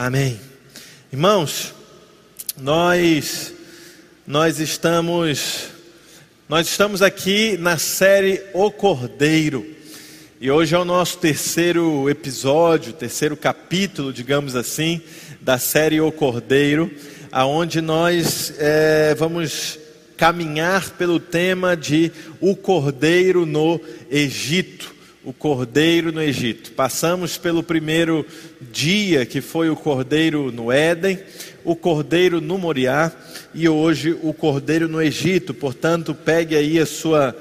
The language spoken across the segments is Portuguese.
Amém. Irmãos, nós nós estamos nós estamos aqui na série O Cordeiro. E hoje é o nosso terceiro episódio, terceiro capítulo, digamos assim, da série O Cordeiro, aonde nós é, vamos caminhar pelo tema de o Cordeiro no Egito o cordeiro no Egito. Passamos pelo primeiro dia, que foi o cordeiro no Éden, o cordeiro no Moriá e hoje o cordeiro no Egito. Portanto, pegue aí a sua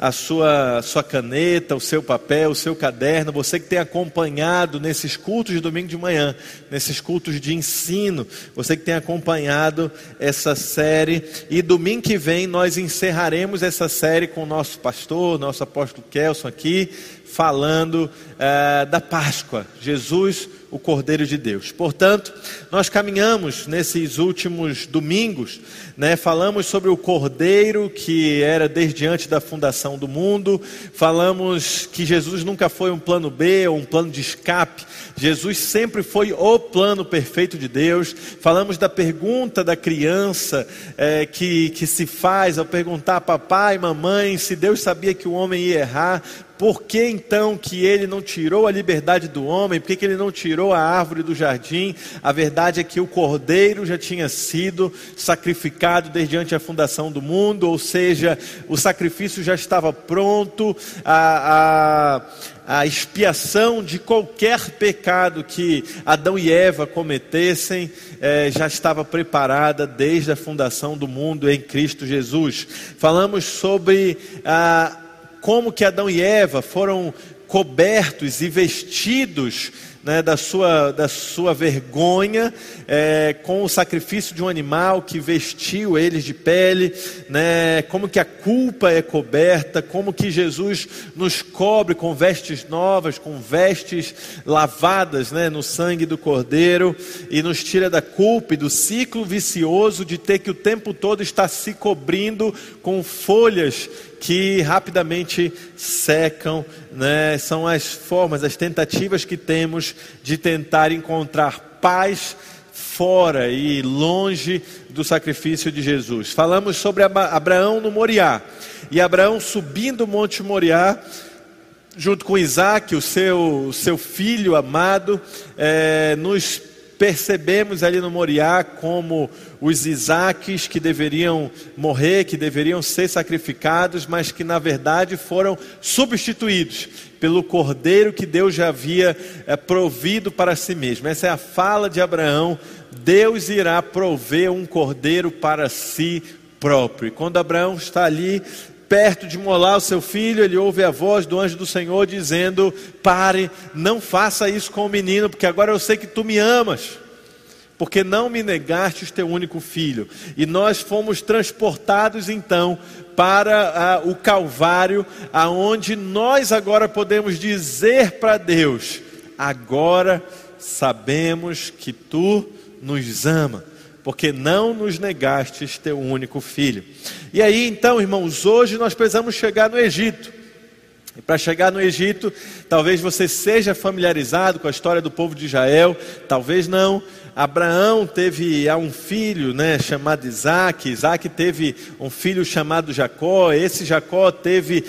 a sua, sua caneta, o seu papel, o seu caderno, você que tem acompanhado nesses cultos de domingo de manhã, nesses cultos de ensino, você que tem acompanhado essa série, e domingo que vem nós encerraremos essa série com o nosso pastor, nosso apóstolo Kelson aqui, falando uh, da Páscoa, Jesus, o Cordeiro de Deus. Portanto, nós caminhamos nesses últimos domingos, né, falamos sobre o Cordeiro que era desde antes da fundação do mundo, falamos que Jesus nunca foi um plano B ou um plano de escape, Jesus sempre foi o plano perfeito de Deus. Falamos da pergunta da criança é, que, que se faz ao perguntar papai, mamãe, se Deus sabia que o homem ia errar, por que então que ele não tirou a liberdade do homem? Por que, que ele não tirou a árvore do jardim? A verdade é que o cordeiro já tinha sido sacrificado desde antes da fundação do mundo, ou seja, o sacrifício já estava pronto, a, a, a expiação de qualquer pecado que Adão e Eva cometessem eh, já estava preparada desde a fundação do mundo em Cristo Jesus. Falamos sobre a como que Adão e Eva foram cobertos e vestidos né, da, sua, da sua vergonha, é, com o sacrifício de um animal que vestiu eles de pele, né, como que a culpa é coberta, como que Jesus nos cobre com vestes novas, com vestes lavadas né, no sangue do Cordeiro, e nos tira da culpa e do ciclo vicioso de ter que o tempo todo estar se cobrindo com folhas que rapidamente secam, né? são as formas, as tentativas que temos de tentar encontrar paz fora e longe do sacrifício de Jesus. Falamos sobre Abraão no Moriá, e Abraão subindo o Monte Moriá, junto com Isaac, o seu, seu filho amado, é, nos percebemos ali no Moriá como os Isaques que deveriam morrer, que deveriam ser sacrificados, mas que na verdade foram substituídos pelo cordeiro que Deus já havia é, provido para si mesmo. Essa é a fala de Abraão. Deus irá prover um cordeiro para si próprio. E quando Abraão está ali perto de molar o seu filho, ele ouve a voz do anjo do Senhor dizendo: Pare, não faça isso com o menino, porque agora eu sei que tu me amas, porque não me negaste teu único filho. E nós fomos transportados então para a, o Calvário, aonde nós agora podemos dizer para Deus: Agora sabemos que tu nos ama porque não nos negastes teu único filho. E aí, então, irmãos, hoje nós precisamos chegar no Egito. E para chegar no Egito, talvez você seja familiarizado com a história do povo de Israel, talvez não. Abraão teve um filho né, chamado Isaac, Isaac teve um filho chamado Jacó, esse Jacó teve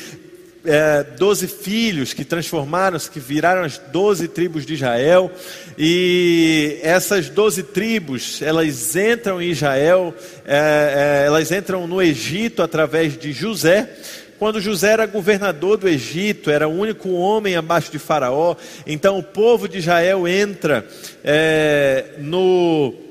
é, doze filhos que transformaram-se, que viraram as doze tribos de Israel, e essas doze tribos, elas entram em Israel, é, é, elas entram no Egito através de José, quando José era governador do Egito, era o único homem abaixo de Faraó, então o povo de Israel entra é, no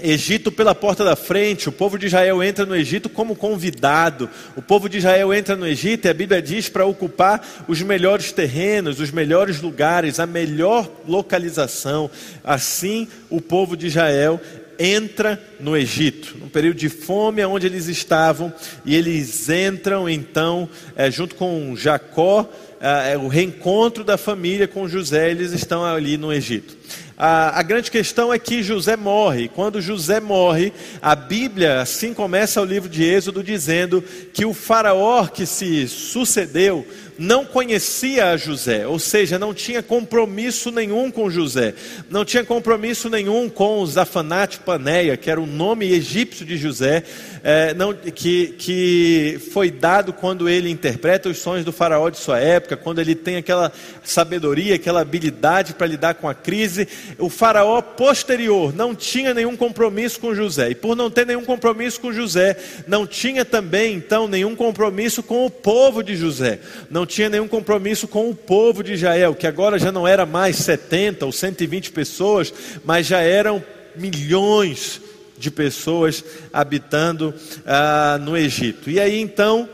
Egito pela porta da frente, o povo de Israel entra no Egito como convidado. O povo de Israel entra no Egito e a Bíblia diz para ocupar os melhores terrenos, os melhores lugares, a melhor localização. Assim, o povo de Israel entra no Egito, num período de fome onde eles estavam, e eles entram então, é, junto com Jacó, é, o reencontro da família com José, eles estão ali no Egito. A, a, grande questão é que José morre. Quando José morre, a Bíblia assim começa o livro de Êxodo dizendo que o faraó que se sucedeu não conhecia a José, ou seja, não tinha compromisso nenhum com José, não tinha compromisso nenhum com Zafanate Paneia, que era o nome egípcio de José, é, não, que, que foi dado quando ele interpreta os sonhos do faraó de sua época, quando ele tem aquela sabedoria, aquela habilidade para lidar com a crise. O faraó posterior não tinha nenhum compromisso com José, e por não ter nenhum compromisso com José, não tinha também então nenhum compromisso com o povo de José, não tinha nenhum compromisso com o povo de Israel, que agora já não era mais 70 ou 120 pessoas, mas já eram milhões de pessoas habitando ah, no Egito. E aí então.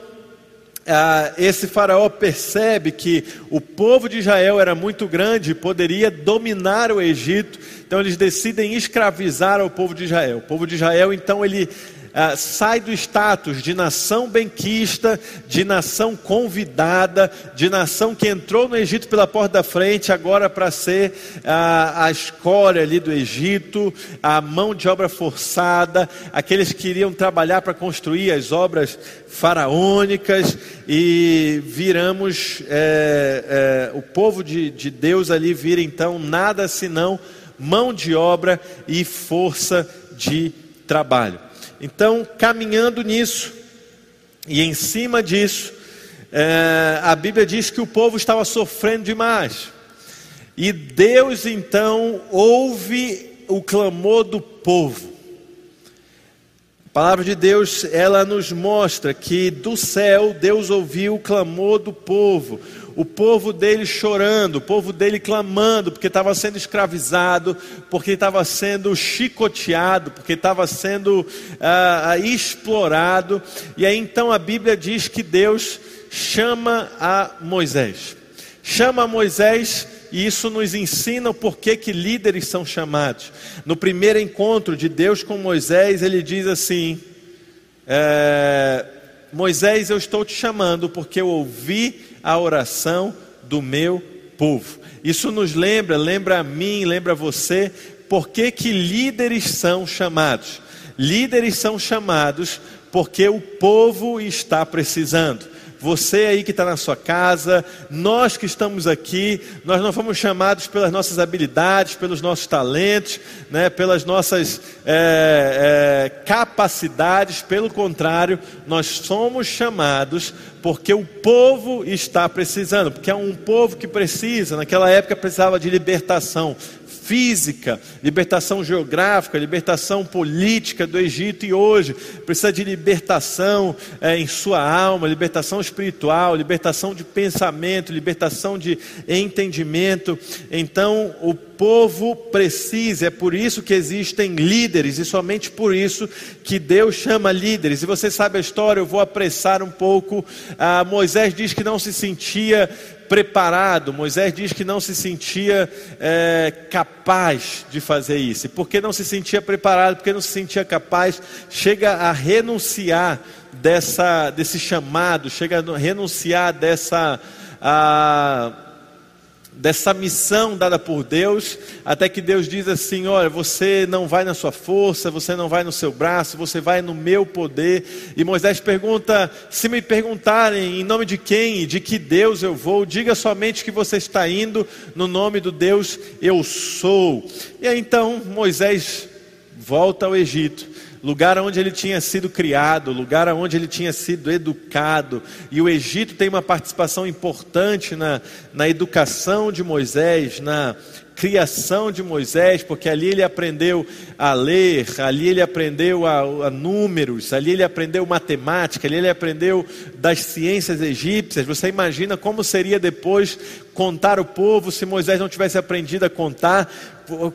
Ah, esse faraó percebe que o povo de Israel era muito grande e poderia dominar o Egito, então eles decidem escravizar o povo de Israel. O povo de Israel, então, ele ah, sai do status de nação benquista, de nação convidada, de nação que entrou no Egito pela porta da frente, agora para ser ah, a escória ali do Egito, a mão de obra forçada, aqueles que iriam trabalhar para construir as obras faraônicas, e viramos, é, é, o povo de, de Deus ali vira então nada senão mão de obra e força de trabalho. Então, caminhando nisso, e em cima disso, é, a Bíblia diz que o povo estava sofrendo demais. E Deus então ouve o clamor do povo. A palavra de Deus, ela nos mostra que do céu Deus ouviu o clamor do povo o povo dele chorando, o povo dele clamando, porque estava sendo escravizado, porque estava sendo chicoteado, porque estava sendo ah, ah, explorado. E aí então a Bíblia diz que Deus chama a Moisés. Chama a Moisés e isso nos ensina o porquê que líderes são chamados. No primeiro encontro de Deus com Moisés, ele diz assim: é, Moisés, eu estou te chamando porque eu ouvi a oração do meu povo. Isso nos lembra, lembra a mim, lembra a você, por que que líderes são chamados? Líderes são chamados porque o povo está precisando você aí que está na sua casa, nós que estamos aqui, nós não fomos chamados pelas nossas habilidades, pelos nossos talentos, né, pelas nossas é, é, capacidades, pelo contrário, nós somos chamados porque o povo está precisando, porque é um povo que precisa, naquela época precisava de libertação, física, libertação geográfica, libertação política do Egito e hoje precisa de libertação é, em sua alma, libertação espiritual, libertação de pensamento, libertação de entendimento. Então o povo precisa, é por isso que existem líderes e somente por isso que Deus chama líderes. E você sabe a história, eu vou apressar um pouco. Ah, Moisés diz que não se sentia preparado. Moisés diz que não se sentia é, capaz de fazer isso. E porque não se sentia preparado, porque não se sentia capaz, chega a renunciar dessa, desse chamado, chega a renunciar dessa. A, dessa missão dada por Deus, até que Deus diz assim: Olha, você não vai na sua força, você não vai no seu braço, você vai no meu poder. E Moisés pergunta: Se me perguntarem em nome de quem e de que Deus eu vou, diga somente que você está indo no nome do Deus eu sou. E aí então Moisés volta ao Egito lugar onde ele tinha sido criado, lugar onde ele tinha sido educado. E o Egito tem uma participação importante na, na educação de Moisés, na criação de Moisés, porque ali ele aprendeu a ler, ali ele aprendeu a, a, números, ali ele aprendeu matemática, ali ele aprendeu das ciências egípcias. Você imagina como seria depois contar o povo se Moisés não tivesse aprendido a contar?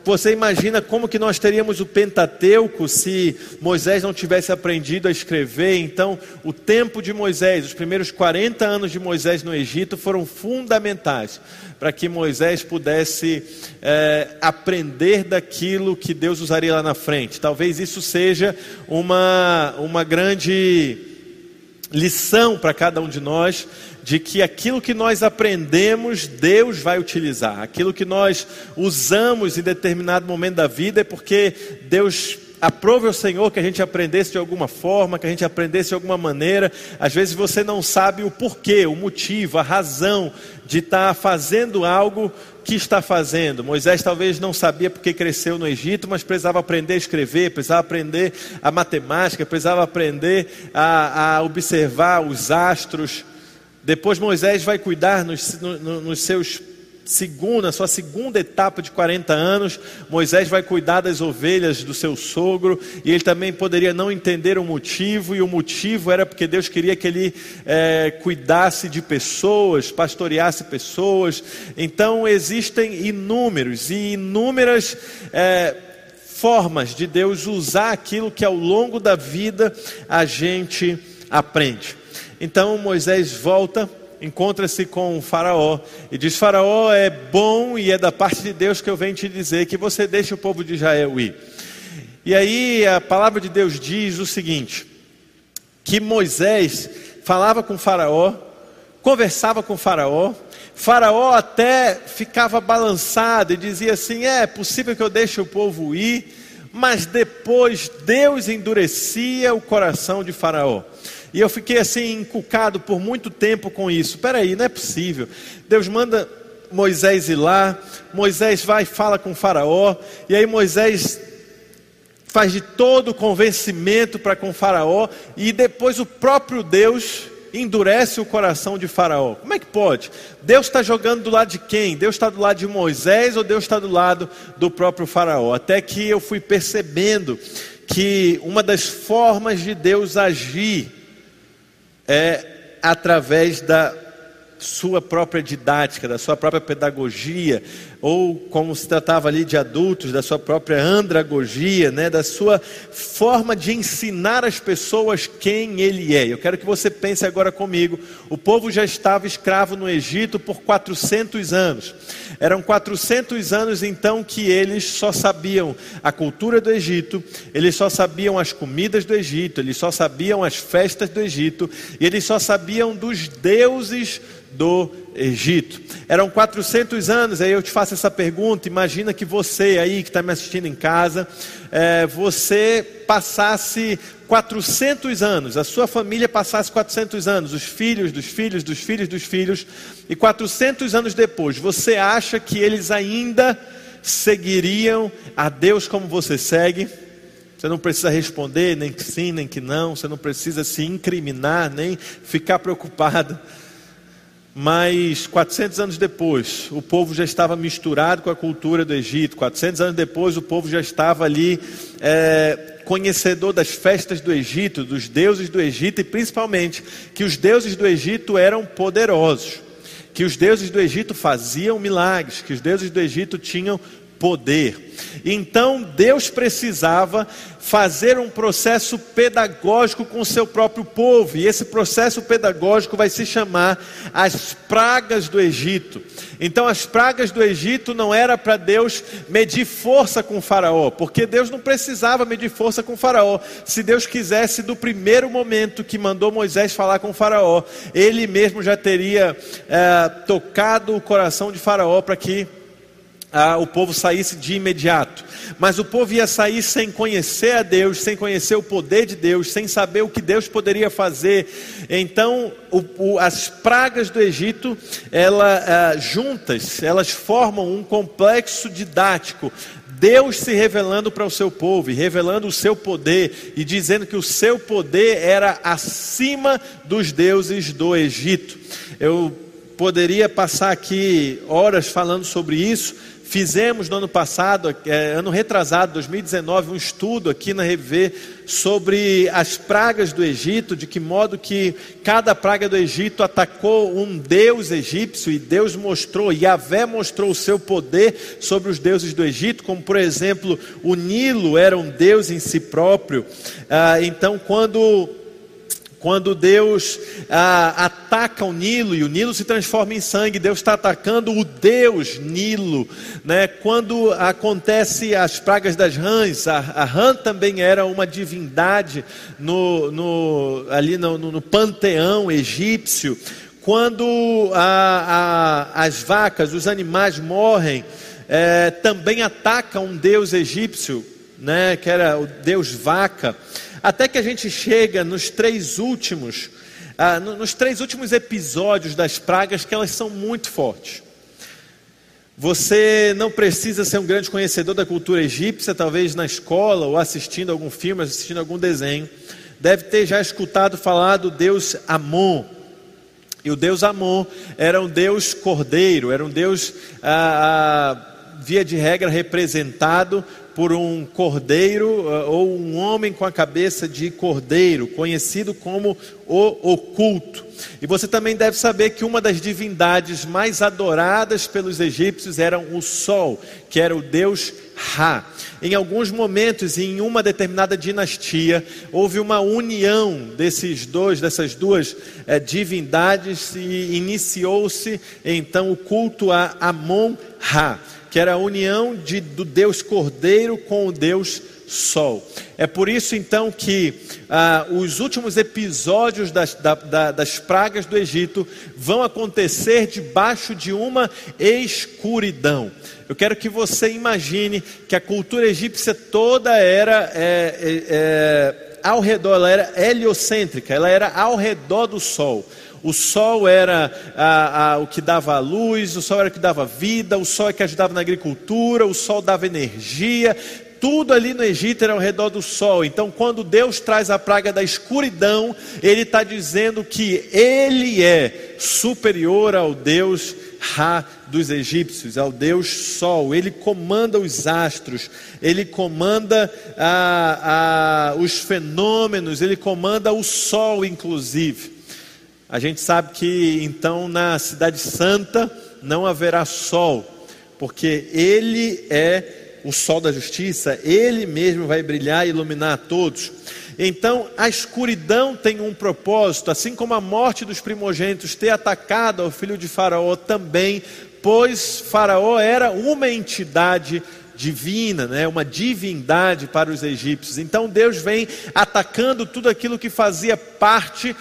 Você imagina como que nós teríamos o Pentateuco se Moisés não tivesse aprendido a escrever? Então, o tempo de Moisés, os primeiros 40 anos de Moisés no Egito foram fundamentais para que Moisés pudesse é, aprender daquilo que Deus usaria lá na frente. Talvez isso seja uma, uma grande lição para cada um de nós de que aquilo que nós aprendemos, Deus vai utilizar. Aquilo que nós usamos em determinado momento da vida é porque Deus aprove ao Senhor que a gente aprendesse de alguma forma, que a gente aprendesse de alguma maneira. Às vezes você não sabe o porquê, o motivo, a razão de estar tá fazendo algo que está fazendo. Moisés talvez não sabia porque cresceu no Egito, mas precisava aprender a escrever, precisava aprender a matemática, precisava aprender a, a observar os astros. Depois Moisés vai cuidar nos, no, nos seus segunda, sua segunda etapa de 40 anos, Moisés vai cuidar das ovelhas do seu sogro, e ele também poderia não entender o motivo, e o motivo era porque Deus queria que ele é, cuidasse de pessoas, pastoreasse pessoas. Então existem inúmeros e inúmeras. É, formas de Deus usar aquilo que ao longo da vida a gente aprende. Então Moisés volta encontra-se com Faraó e diz: Faraó, é bom e é da parte de Deus que eu venho te dizer que você deixe o povo de Israel ir. E aí a palavra de Deus diz o seguinte: que Moisés falava com Faraó, conversava com Faraó, Faraó até ficava balançado e dizia assim: é possível que eu deixe o povo ir, mas depois Deus endurecia o coração de Faraó. E eu fiquei assim encucado por muito tempo com isso. Espera aí, não é possível. Deus manda Moisés ir lá, Moisés vai e fala com faraó, e aí Moisés faz de todo o convencimento para com faraó, e depois o próprio Deus endurece o coração de Faraó. Como é que pode? Deus está jogando do lado de quem? Deus está do lado de Moisés ou Deus está do lado do próprio Faraó? Até que eu fui percebendo que uma das formas de Deus agir é através da sua própria didática, da sua própria pedagogia, ou como se tratava ali de adultos, da sua própria andragogia, né, da sua forma de ensinar as pessoas quem ele é. Eu quero que você pense agora comigo. O povo já estava escravo no Egito por 400 anos. Eram 400 anos então que eles só sabiam a cultura do Egito, eles só sabiam as comidas do Egito, eles só sabiam as festas do Egito, e eles só sabiam dos deuses do Egito. Eram 400 anos, aí eu te faço essa pergunta. Imagina que você aí que está me assistindo em casa, é, você passasse 400 anos, a sua família passasse 400 anos, os filhos dos filhos dos filhos dos filhos, e 400 anos depois, você acha que eles ainda seguiriam a Deus como você segue? Você não precisa responder nem que sim, nem que não, você não precisa se incriminar, nem ficar preocupado. Mas 400 anos depois, o povo já estava misturado com a cultura do Egito. 400 anos depois, o povo já estava ali é, conhecedor das festas do Egito, dos deuses do Egito e principalmente que os deuses do Egito eram poderosos, que os deuses do Egito faziam milagres, que os deuses do Egito tinham poder. Então Deus precisava fazer um processo pedagógico com o seu próprio povo, e esse processo pedagógico vai se chamar as pragas do Egito. Então, as pragas do Egito não era para Deus medir força com Faraó, porque Deus não precisava medir força com Faraó. Se Deus quisesse, do primeiro momento que mandou Moisés falar com Faraó, ele mesmo já teria é, tocado o coração de Faraó para que ah, o povo saísse de imediato. Mas o povo ia sair sem conhecer a Deus, sem conhecer o poder de Deus, sem saber o que Deus poderia fazer. Então, o, o, as pragas do Egito, ela, ah, juntas, elas formam um complexo didático. Deus se revelando para o seu povo, e revelando o seu poder, e dizendo que o seu poder era acima dos deuses do Egito. Eu poderia passar aqui horas falando sobre isso, Fizemos no ano passado, é, ano retrasado, 2019, um estudo aqui na RV sobre as pragas do Egito, de que modo que cada praga do Egito atacou um deus egípcio e Deus mostrou, Yahvé mostrou o seu poder sobre os deuses do Egito, como por exemplo, o Nilo era um deus em si próprio. Ah, então, quando quando Deus ah, ataca o Nilo e o Nilo se transforma em sangue, Deus está atacando o Deus Nilo. Né? Quando acontece as pragas das rãs, a, a rã também era uma divindade no, no, ali no, no, no panteão egípcio. Quando a, a, as vacas, os animais morrem, é, também ataca um deus egípcio né, que era o deus vaca, até que a gente chega nos três últimos, ah, nos três últimos episódios das pragas, que elas são muito fortes. Você não precisa ser um grande conhecedor da cultura egípcia, talvez na escola ou assistindo algum filme, assistindo algum desenho, deve ter já escutado falar do deus Amon. E o deus Amon era um deus cordeiro, era um deus, ah, ah, via de regra, representado por um cordeiro ah, ou um homem com a cabeça de cordeiro, conhecido como o oculto. E você também deve saber que uma das divindades mais adoradas pelos egípcios era o sol, que era o deus Ra. Em alguns momentos, em uma determinada dinastia, houve uma união desses dois, dessas duas é, divindades e iniciou-se então o culto a Amon-Ra que era a união de, do Deus Cordeiro com o Deus Sol. É por isso então que ah, os últimos episódios das, da, da, das pragas do Egito vão acontecer debaixo de uma escuridão. Eu quero que você imagine que a cultura egípcia toda era é, é, é, ao redor, ela era heliocêntrica, ela era ao redor do Sol. O sol era a, a, o que dava luz, o sol era o que dava vida, o sol é que ajudava na agricultura, o sol dava energia. Tudo ali no Egito era ao redor do sol. Então, quando Deus traz a praga da escuridão, Ele está dizendo que Ele é superior ao Deus Ra dos egípcios, ao Deus Sol. Ele comanda os astros, ele comanda a, a, os fenômenos, ele comanda o Sol, inclusive. A gente sabe que então na Cidade Santa não haverá sol, porque Ele é o sol da justiça, Ele mesmo vai brilhar e iluminar a todos. Então, a escuridão tem um propósito, assim como a morte dos primogênitos ter atacado ao filho de Faraó também, pois Faraó era uma entidade divina, né? uma divindade para os egípcios. Então Deus vem atacando tudo aquilo que fazia parte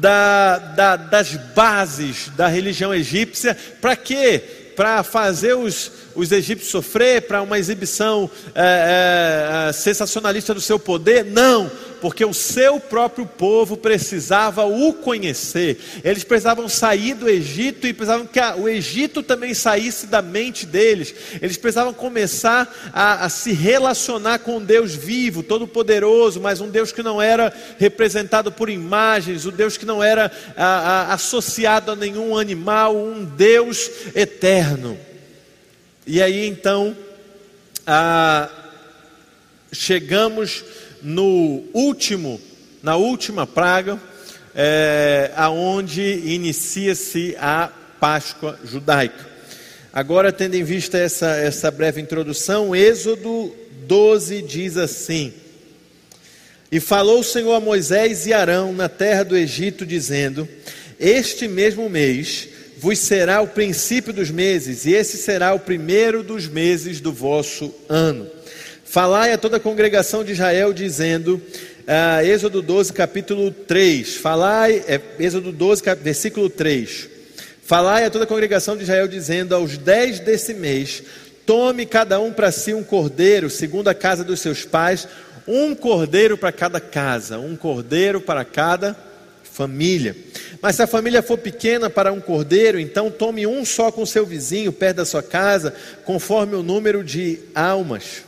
da, da, das bases da religião egípcia. Para quê? Para fazer os, os egípcios sofrer, para uma exibição é, é, sensacionalista do seu poder? Não porque o seu próprio povo precisava o conhecer. Eles precisavam sair do Egito e precisavam que o Egito também saísse da mente deles. Eles precisavam começar a, a se relacionar com Deus vivo, todo-poderoso, mas um Deus que não era representado por imagens, um Deus que não era a, a, associado a nenhum animal, um Deus eterno. E aí então, chegamos no último, na última praga, é, aonde inicia-se a Páscoa judaica. Agora, tendo em vista essa, essa breve introdução, Êxodo 12 diz assim: E falou o Senhor a Moisés e Arão na terra do Egito, dizendo: Este mesmo mês vos será o princípio dos meses, e esse será o primeiro dos meses do vosso ano. Falai a toda a congregação de Israel, dizendo, uh, Êxodo 12, capítulo 3. Falai, é, Êxodo 12, versículo 3. Falai a toda a congregação de Israel, dizendo: Aos dez desse mês, tome cada um para si um cordeiro, segundo a casa dos seus pais, um cordeiro para cada casa, um cordeiro para cada família. Mas se a família for pequena para um cordeiro, então tome um só com seu vizinho, perto da sua casa, conforme o número de almas.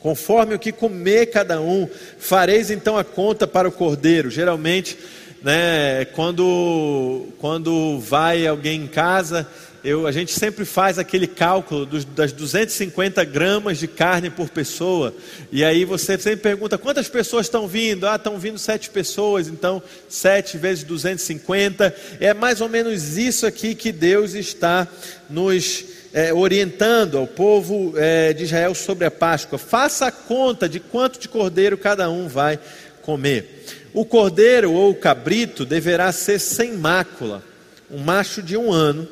Conforme o que comer cada um, fareis então a conta para o cordeiro. Geralmente, né, quando, quando vai alguém em casa, eu, a gente sempre faz aquele cálculo dos, das 250 gramas de carne por pessoa. E aí você sempre pergunta: quantas pessoas estão vindo? Ah, estão vindo sete pessoas, então sete vezes 250. É mais ou menos isso aqui que Deus está nos é, orientando ao povo é, de Israel sobre a Páscoa: faça a conta de quanto de cordeiro cada um vai comer. O cordeiro ou o cabrito deverá ser sem mácula, um macho de um ano,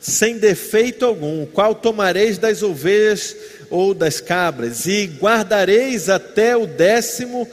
sem defeito algum, o qual tomareis das ovelhas ou das cabras, e guardareis até o décimo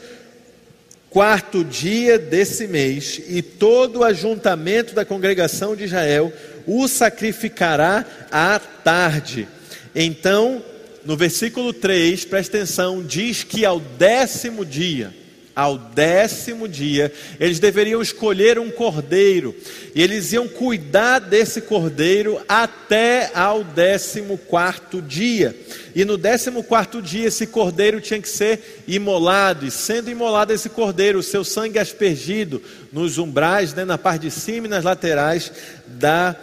quarto dia desse mês, e todo o ajuntamento da congregação de Israel o sacrificará à tarde. Então no versículo 3, presta atenção, diz que ao décimo dia, ao décimo dia, eles deveriam escolher um cordeiro, e eles iam cuidar desse cordeiro até ao décimo quarto dia. E no décimo quarto dia, esse cordeiro tinha que ser imolado, e sendo imolado esse cordeiro, o seu sangue aspergido nos umbrais, né, na parte de cima e nas laterais da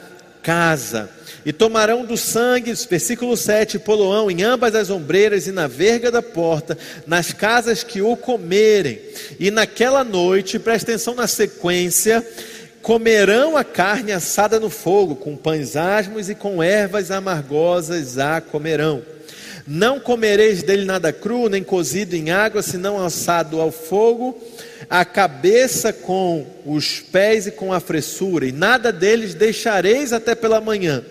casa. E tomarão do sangue, versículo 7, poloão em ambas as ombreiras e na verga da porta, nas casas que o comerem. E naquela noite, presta atenção na sequência, comerão a carne assada no fogo, com pães asmos e com ervas amargosas a comerão. Não comereis dele nada cru, nem cozido em água, senão assado ao fogo, a cabeça com os pés e com a fressura, e nada deles deixareis até pela manhã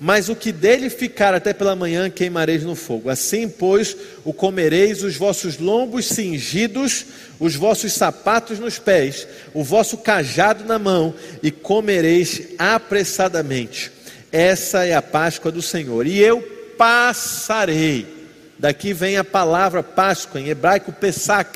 mas o que dele ficar até pela manhã queimareis no fogo. Assim, pois, o comereis os vossos lombos cingidos, os vossos sapatos nos pés, o vosso cajado na mão, e comereis apressadamente. Essa é a Páscoa do Senhor. E eu passarei. Daqui vem a palavra Páscoa, em hebraico Pesach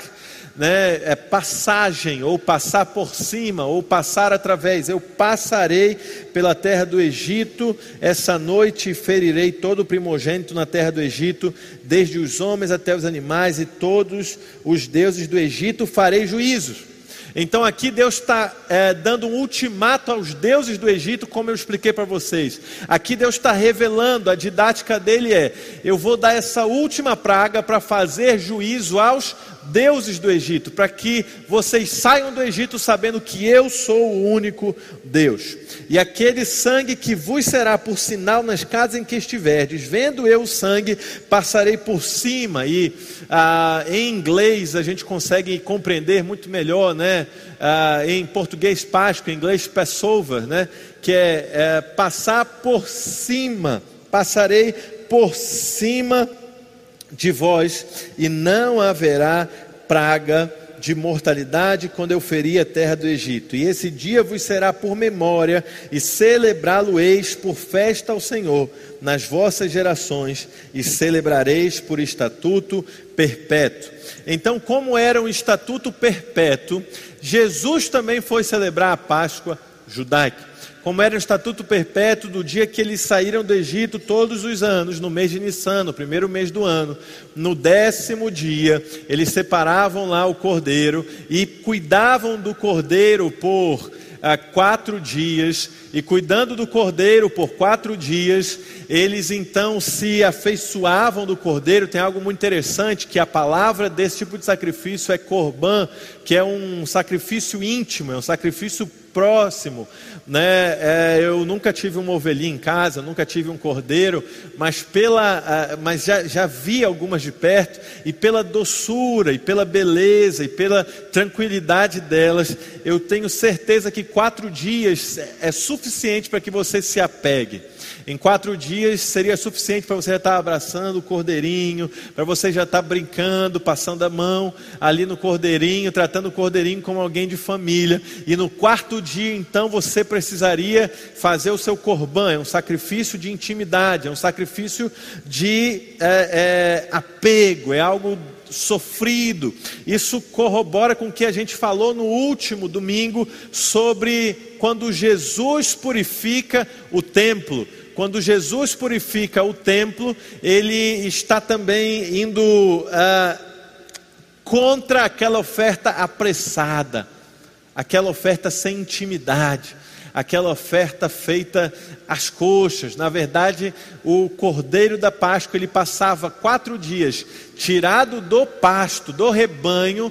né, é passagem, ou passar por cima, ou passar através. Eu passarei pela terra do Egito essa noite e ferirei todo o primogênito na terra do Egito, desde os homens até os animais, e todos os deuses do Egito farei juízos. Então aqui Deus está é, dando um ultimato aos deuses do Egito, como eu expliquei para vocês. Aqui Deus está revelando, a didática dele é: eu vou dar essa última praga para fazer juízo aos deuses do Egito, para que vocês saiam do Egito sabendo que eu sou o único Deus. E aquele sangue que vos será por sinal nas casas em que estiverdes, vendo eu o sangue, passarei por cima. E ah, em inglês a gente consegue compreender muito melhor, né? Ah, em português Páscoa, em inglês Passover, né? Que é, é passar por cima. Passarei por cima de vós, e não haverá praga de mortalidade quando eu ferir a terra do Egito. E esse dia vos será por memória, e celebrá-lo-eis por festa ao Senhor nas vossas gerações, e celebrareis por estatuto perpétuo. Então, como era um estatuto perpétuo, Jesus também foi celebrar a Páscoa judaica como era o estatuto perpétuo do dia que eles saíram do Egito todos os anos, no mês de Nissan, no primeiro mês do ano, no décimo dia, eles separavam lá o cordeiro e cuidavam do cordeiro por ah, quatro dias, e cuidando do cordeiro por quatro dias, eles então se afeiçoavam do cordeiro. Tem algo muito interessante: que a palavra desse tipo de sacrifício é corban, que é um sacrifício íntimo, é um sacrifício próximo, né? É, eu nunca tive uma ovelhinha em casa, nunca tive um cordeiro, mas pela, mas já, já vi algumas de perto e pela doçura e pela beleza e pela tranquilidade delas, eu tenho certeza que quatro dias é suficiente para que você se apegue. Em quatro dias seria suficiente para você já estar abraçando o cordeirinho, para você já estar brincando, passando a mão ali no cordeirinho, tratando o cordeirinho como alguém de família. E no quarto dia, então, você precisaria fazer o seu corban, é um sacrifício de intimidade, é um sacrifício de é, é, apego, é algo sofrido. Isso corrobora com o que a gente falou no último domingo sobre quando Jesus purifica o templo. Quando Jesus purifica o templo, ele está também indo uh, contra aquela oferta apressada, aquela oferta sem intimidade, aquela oferta feita às coxas. Na verdade, o cordeiro da Páscoa ele passava quatro dias tirado do pasto, do rebanho,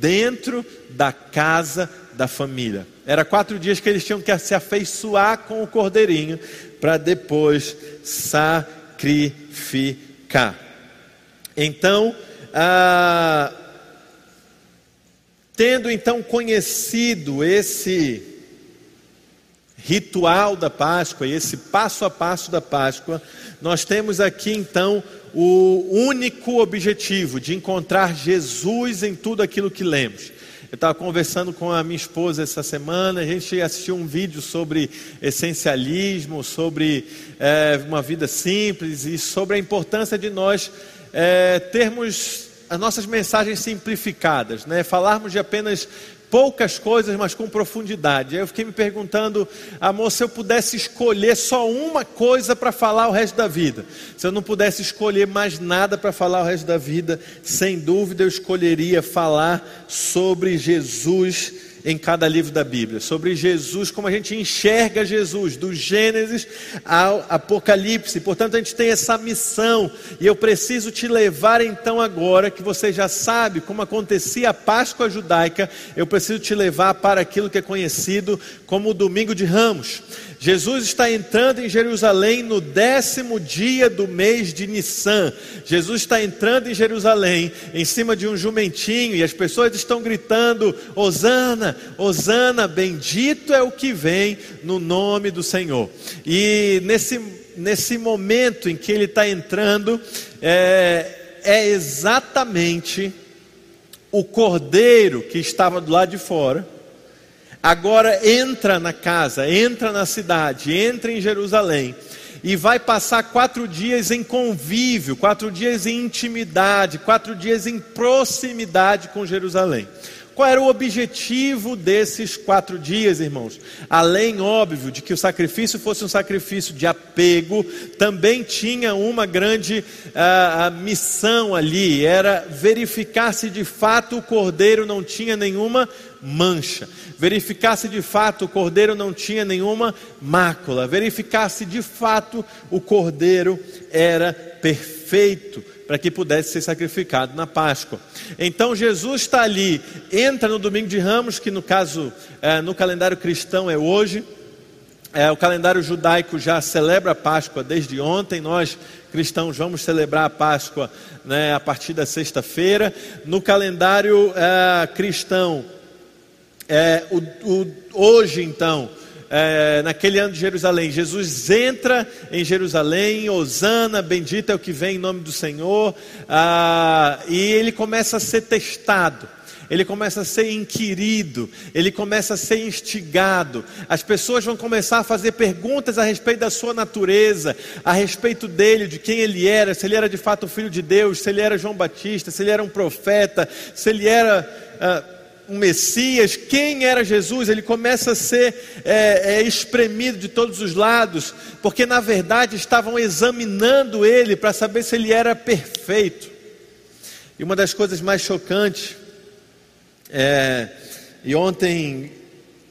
dentro da casa da família. Era quatro dias que eles tinham que se afeiçoar com o cordeirinho para depois sacrificar. Então, ah, tendo então conhecido esse ritual da Páscoa e esse passo a passo da Páscoa, nós temos aqui então o único objetivo de encontrar Jesus em tudo aquilo que lemos. Eu estava conversando com a minha esposa essa semana, a gente assistiu um vídeo sobre essencialismo, sobre é, uma vida simples e sobre a importância de nós é, termos as nossas mensagens simplificadas, né? falarmos de apenas poucas coisas, mas com profundidade. Aí eu fiquei me perguntando, amor, se eu pudesse escolher só uma coisa para falar o resto da vida, se eu não pudesse escolher mais nada para falar o resto da vida, sem dúvida eu escolheria falar sobre Jesus em cada livro da Bíblia, sobre Jesus, como a gente enxerga Jesus, do Gênesis ao Apocalipse. Portanto, a gente tem essa missão, e eu preciso te levar então agora, que você já sabe como acontecia a Páscoa judaica, eu preciso te levar para aquilo que é conhecido como o Domingo de Ramos. Jesus está entrando em Jerusalém no décimo dia do mês de Nissan. Jesus está entrando em Jerusalém em cima de um jumentinho e as pessoas estão gritando: Hosana, Hosana, bendito é o que vem no nome do Senhor. E nesse, nesse momento em que ele está entrando, é, é exatamente o cordeiro que estava do lado de fora agora entra na casa, entra na cidade, entra em Jerusalém e vai passar quatro dias em convívio, quatro dias em intimidade, quatro dias em proximidade com Jerusalém. Qual era o objetivo desses quatro dias, irmãos? Além, óbvio, de que o sacrifício fosse um sacrifício de apego, também tinha uma grande uh, missão ali: era verificar se de fato o cordeiro não tinha nenhuma mancha, verificar se de fato o cordeiro não tinha nenhuma mácula, verificar se de fato o cordeiro era perfeito para que pudesse ser sacrificado na Páscoa. Então Jesus está ali, entra no domingo de Ramos, que no caso, é, no calendário cristão é hoje. É, o calendário judaico já celebra a Páscoa desde ontem. Nós cristãos vamos celebrar a Páscoa né, a partir da sexta-feira. No calendário é, cristão, é, o, o, hoje então, é, naquele ano de Jerusalém, Jesus entra em Jerusalém, Osana, bendito é o que vem em nome do Senhor, ah, e ele começa a ser testado ele começa a ser inquirido, ele começa a ser instigado. As pessoas vão começar a fazer perguntas a respeito da sua natureza, a respeito dele, de quem ele era, se ele era de fato o filho de Deus, se ele era João Batista, se ele era um profeta, se ele era. Ah, um Messias, quem era Jesus, ele começa a ser é, é, espremido de todos os lados, porque na verdade estavam examinando ele para saber se ele era perfeito. E uma das coisas mais chocantes, é, e ontem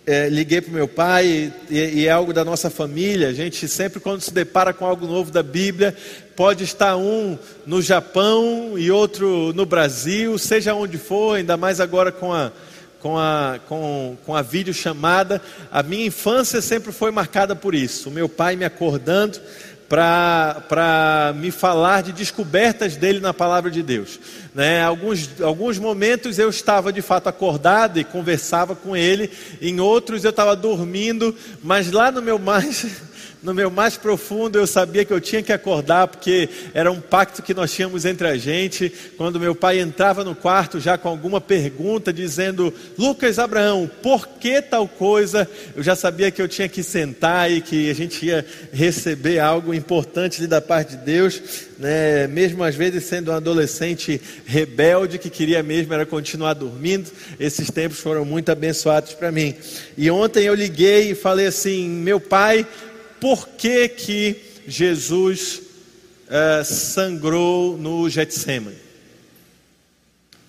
é, liguei para o meu pai, e, e, é algo da nossa família. A gente sempre, quando se depara com algo novo da Bíblia, pode estar um no Japão e outro no Brasil, seja onde for, ainda mais agora com a com a, com, com a videochamada. A minha infância sempre foi marcada por isso. O meu pai me acordando para me falar de descobertas dele na palavra de Deus. Né? Alguns, alguns momentos eu estava de fato acordado e conversava com ele, em outros eu estava dormindo, mas lá no meu mais no meu mais profundo eu sabia que eu tinha que acordar, porque era um pacto que nós tínhamos entre a gente. Quando meu pai entrava no quarto já com alguma pergunta, dizendo: Lucas Abraão, por que tal coisa? Eu já sabia que eu tinha que sentar e que a gente ia receber algo importante da parte de Deus, né? mesmo às vezes sendo um adolescente rebelde que queria mesmo era continuar dormindo. Esses tempos foram muito abençoados para mim. E ontem eu liguei e falei assim: Meu pai por que, que Jesus uh, sangrou no Getsemane.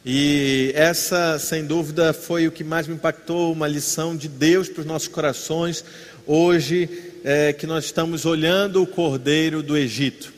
E essa, sem dúvida, foi o que mais me impactou, uma lição de Deus para os nossos corações, hoje é, que nós estamos olhando o Cordeiro do Egito.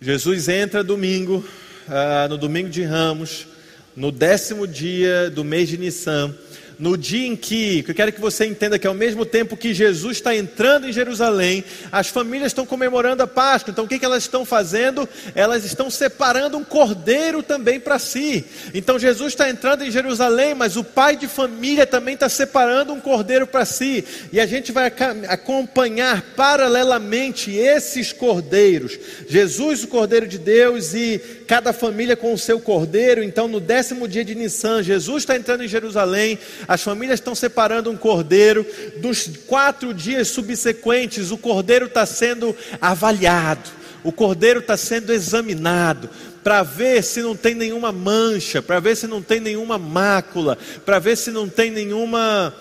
Jesus entra domingo, uh, no domingo de Ramos, no décimo dia do mês de Nissan, no dia em que, eu quero que você entenda que ao mesmo tempo que Jesus está entrando em Jerusalém, as famílias estão comemorando a Páscoa. Então o que, que elas estão fazendo? Elas estão separando um cordeiro também para si. Então Jesus está entrando em Jerusalém, mas o pai de família também está separando um cordeiro para si. E a gente vai acompanhar paralelamente esses cordeiros. Jesus, o cordeiro de Deus, e cada família com o seu cordeiro. Então no décimo dia de Nissan, Jesus está entrando em Jerusalém as famílias estão separando um cordeiro. Dos quatro dias subsequentes, o cordeiro está sendo avaliado, o cordeiro está sendo examinado para ver se não tem nenhuma mancha, para ver se não tem nenhuma mácula, para ver se não tem nenhuma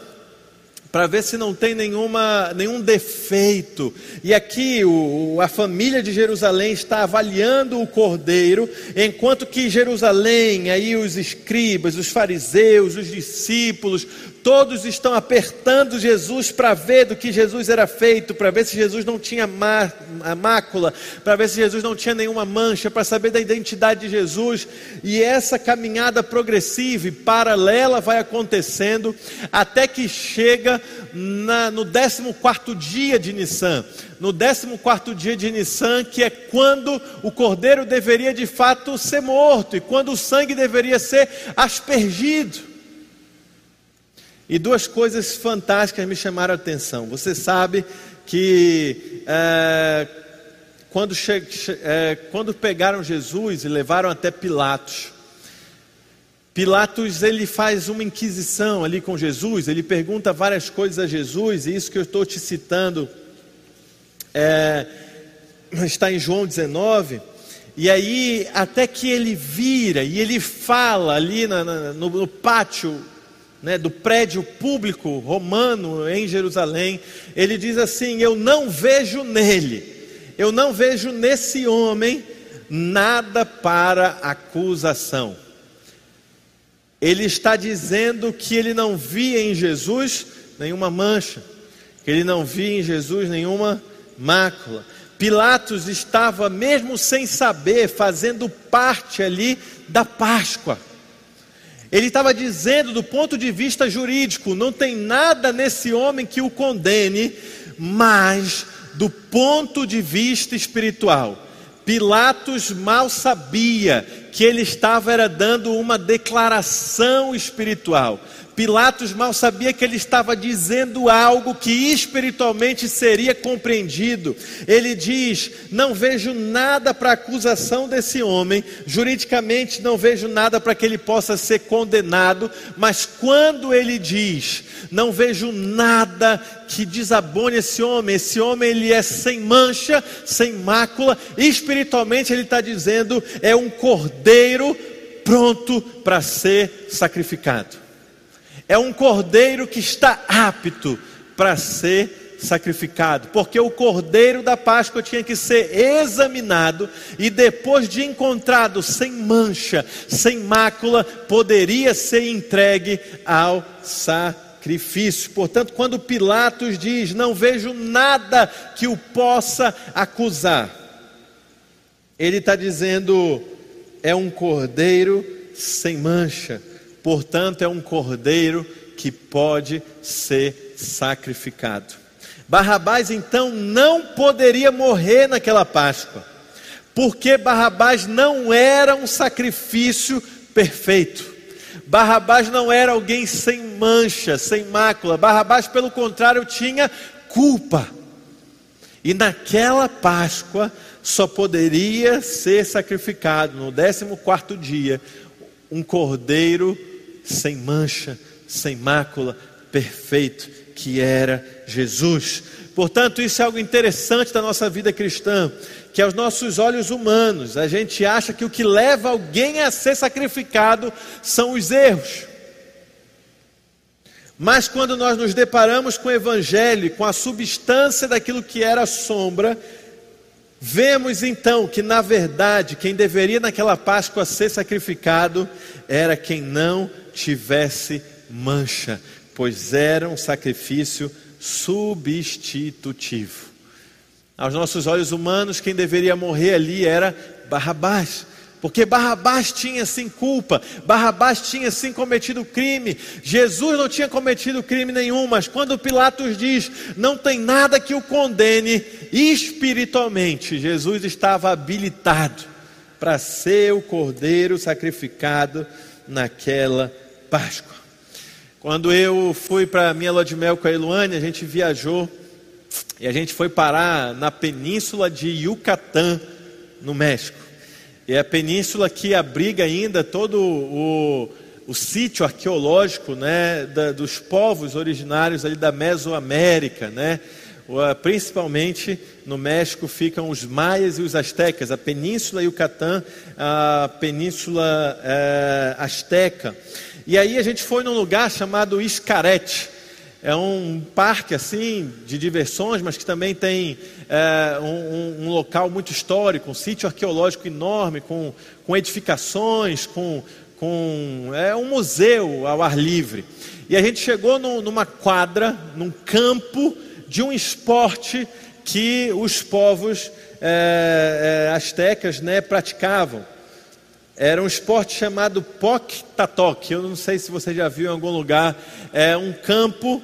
para ver se não tem nenhuma, nenhum defeito. E aqui o, a família de Jerusalém está avaliando o cordeiro, enquanto que Jerusalém, aí os escribas, os fariseus, os discípulos, Todos estão apertando Jesus para ver do que Jesus era feito, para ver se Jesus não tinha má, mácula, para ver se Jesus não tinha nenhuma mancha, para saber da identidade de Jesus. E essa caminhada progressiva e paralela vai acontecendo até que chega na, no 14 dia de Nissan. No 14 dia de Nissan, que é quando o cordeiro deveria de fato ser morto e quando o sangue deveria ser aspergido. E duas coisas fantásticas me chamaram a atenção. Você sabe que é, quando, che, é, quando pegaram Jesus e levaram até Pilatos, Pilatos ele faz uma inquisição ali com Jesus, ele pergunta várias coisas a Jesus, e isso que eu estou te citando é, está em João 19. E aí, até que ele vira e ele fala ali na, na, no, no pátio né, do prédio público romano em Jerusalém, ele diz assim: Eu não vejo nele, eu não vejo nesse homem nada para acusação. Ele está dizendo que ele não via em Jesus nenhuma mancha, que ele não via em Jesus nenhuma mácula. Pilatos estava, mesmo sem saber, fazendo parte ali da Páscoa. Ele estava dizendo, do ponto de vista jurídico, não tem nada nesse homem que o condene, mas do ponto de vista espiritual. Pilatos mal sabia que ele estava era dando uma declaração espiritual. Pilatos mal sabia que ele estava dizendo algo que espiritualmente seria compreendido. Ele diz: Não vejo nada para acusação desse homem, juridicamente não vejo nada para que ele possa ser condenado, mas quando ele diz: Não vejo nada que desabone esse homem, esse homem ele é sem mancha, sem mácula, espiritualmente ele está dizendo: é um cordeiro pronto para ser sacrificado é um cordeiro que está apto para ser sacrificado, porque o cordeiro da Páscoa tinha que ser examinado e depois de encontrado sem mancha, sem mácula, poderia ser entregue ao sacrifício. Portanto, quando Pilatos diz: "Não vejo nada que o possa acusar", ele está dizendo: é um cordeiro sem mancha portanto, é um cordeiro que pode ser sacrificado. Barrabás então não poderia morrer naquela Páscoa, porque Barrabás não era um sacrifício perfeito. Barrabás não era alguém sem mancha, sem mácula. Barrabás, pelo contrário, tinha culpa. E naquela Páscoa só poderia ser sacrificado no 14 dia um cordeiro sem mancha, sem mácula, perfeito, que era Jesus. Portanto, isso é algo interessante da nossa vida cristã, que aos nossos olhos humanos, a gente acha que o que leva alguém a ser sacrificado são os erros. Mas quando nós nos deparamos com o Evangelho, com a substância daquilo que era sombra, vemos então que, na verdade, quem deveria naquela Páscoa ser sacrificado era quem não tivesse mancha, pois era um sacrifício substitutivo. Aos nossos olhos humanos, quem deveria morrer ali era Barrabás, Porque Barrabás tinha sim culpa, Barrabás tinha sim cometido crime, Jesus não tinha cometido crime nenhum, mas quando Pilatos diz não tem nada que o condene espiritualmente, Jesus estava habilitado para ser o cordeiro sacrificado naquela Páscoa. Quando eu fui para a minha lua de mel com a Eluane, a gente viajou e a gente foi parar na península de Yucatán, no México. E a península que abriga ainda todo o, o sítio arqueológico né, da, dos povos originários ali da Mesoamérica, né? principalmente no México ficam os maias e os astecas, a península Yucatán, a península é, asteca. E aí a gente foi num lugar chamado Iscarete. É um parque assim de diversões, mas que também tem é, um, um, local muito histórico, um sítio arqueológico enorme, com, com edificações, com, com é um museu ao ar livre. E a gente chegou no, numa quadra, num campo de um esporte que os povos é, é, astecas né, praticavam. Era um esporte chamado Pok Tatok. Eu não sei se você já viu em algum lugar. É um campo,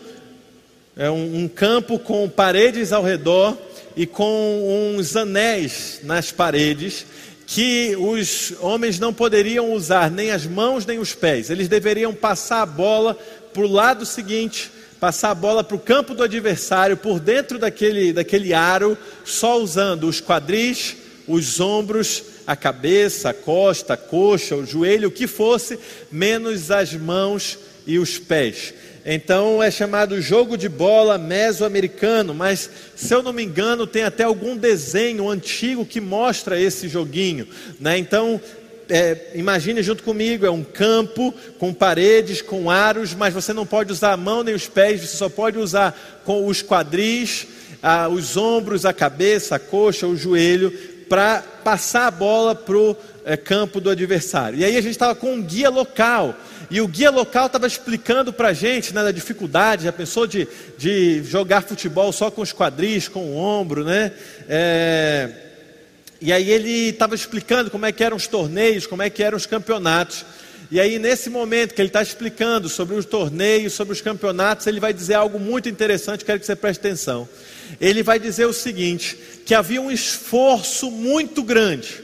é um, um campo com paredes ao redor e com uns anéis nas paredes que os homens não poderiam usar nem as mãos nem os pés. Eles deveriam passar a bola para o lado seguinte, passar a bola para o campo do adversário por dentro daquele, daquele aro, só usando os quadris, os ombros a cabeça, a costa, a coxa, o joelho, o que fosse, menos as mãos e os pés. Então é chamado jogo de bola mesoamericano, mas se eu não me engano, tem até algum desenho antigo que mostra esse joguinho. Né? Então é, imagine junto comigo, é um campo com paredes, com aros, mas você não pode usar a mão nem os pés, você só pode usar com os quadris, ah, os ombros, a cabeça, a coxa, o joelho, para passar a bola para o é, campo do adversário. E aí a gente estava com um guia local. E o guia local estava explicando para a gente né, da dificuldade, já pensou de, de jogar futebol só com os quadris, com o ombro, né? É, e aí ele estava explicando como é que eram os torneios, como é que eram os campeonatos. E aí, nesse momento que ele está explicando sobre os torneios, sobre os campeonatos, ele vai dizer algo muito interessante, quero que você preste atenção. Ele vai dizer o seguinte: que havia um esforço muito grande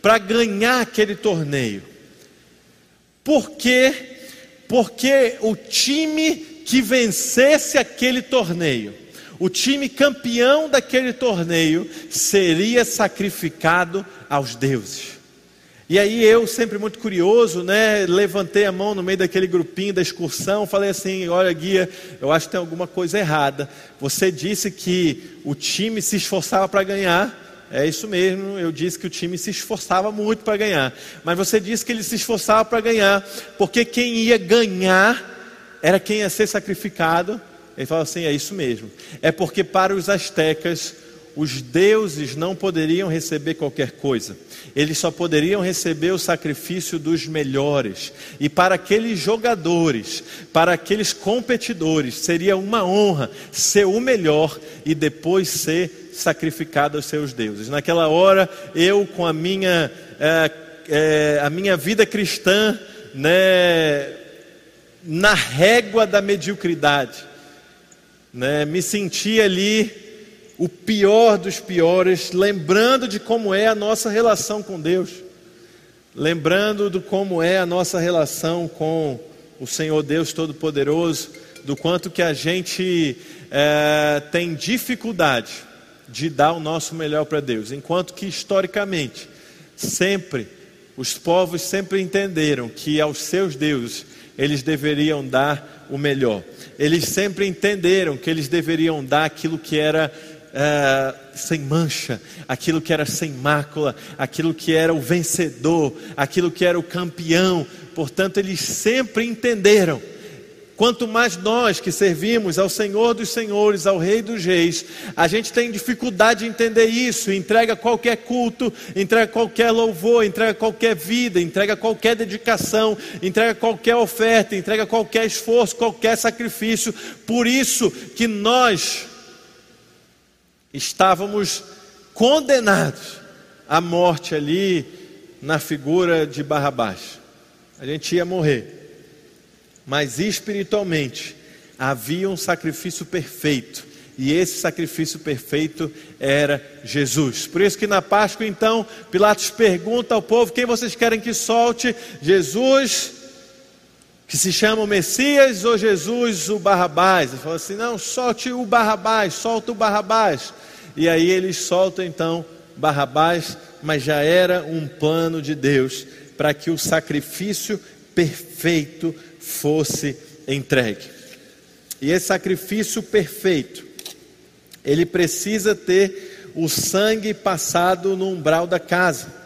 para ganhar aquele torneio. Por quê? Porque o time que vencesse aquele torneio, o time campeão daquele torneio, seria sacrificado aos deuses. E aí eu, sempre muito curioso, né, levantei a mão no meio daquele grupinho da excursão, falei assim: "Olha, guia, eu acho que tem alguma coisa errada. Você disse que o time se esforçava para ganhar. É isso mesmo, eu disse que o time se esforçava muito para ganhar. Mas você disse que ele se esforçava para ganhar, porque quem ia ganhar era quem ia ser sacrificado. Ele falou assim: é isso mesmo. É porque para os astecas os deuses não poderiam receber qualquer coisa, eles só poderiam receber o sacrifício dos melhores. E para aqueles jogadores, para aqueles competidores, seria uma honra ser o melhor e depois ser sacrificado aos seus deuses. Naquela hora, eu com a minha, é, é, a minha vida cristã, né, na régua da mediocridade, né, me sentia ali o pior dos piores, lembrando de como é a nossa relação com Deus, lembrando de como é a nossa relação com o Senhor Deus Todo-Poderoso, do quanto que a gente é, tem dificuldade de dar o nosso melhor para Deus, enquanto que historicamente sempre os povos sempre entenderam que aos seus deuses eles deveriam dar o melhor. Eles sempre entenderam que eles deveriam dar aquilo que era é, sem mancha, aquilo que era sem mácula, aquilo que era o vencedor, aquilo que era o campeão. Portanto, eles sempre entenderam. Quanto mais nós que servimos ao Senhor dos Senhores, ao Rei dos Reis, a gente tem dificuldade de entender isso, entrega qualquer culto, entrega qualquer louvor, entrega qualquer vida, entrega qualquer dedicação, entrega qualquer oferta, entrega qualquer esforço, qualquer sacrifício. Por isso que nós estávamos condenados à morte ali na figura de Barrabás. A gente ia morrer. Mas espiritualmente havia um sacrifício perfeito. E esse sacrifício perfeito era Jesus. Por isso que na Páscoa, então, Pilatos pergunta ao povo: quem vocês querem que solte? Jesus, que se chama o Messias, ou Jesus, o Barrabás? Ele falou assim: não, solte o Barrabás, solta o Barrabás. E aí eles soltam então Barrabás, mas já era um plano de Deus para que o sacrifício perfeito fosse entregue. E esse sacrifício perfeito, ele precisa ter o sangue passado no umbral da casa.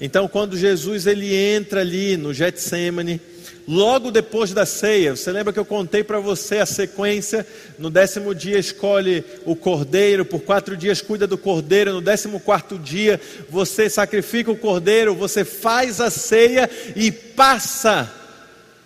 Então, quando Jesus ele entra ali no Getsemane, logo depois da ceia, você lembra que eu contei para você a sequência? No décimo dia escolhe o cordeiro, por quatro dias cuida do cordeiro, no décimo quarto dia você sacrifica o cordeiro, você faz a ceia e passa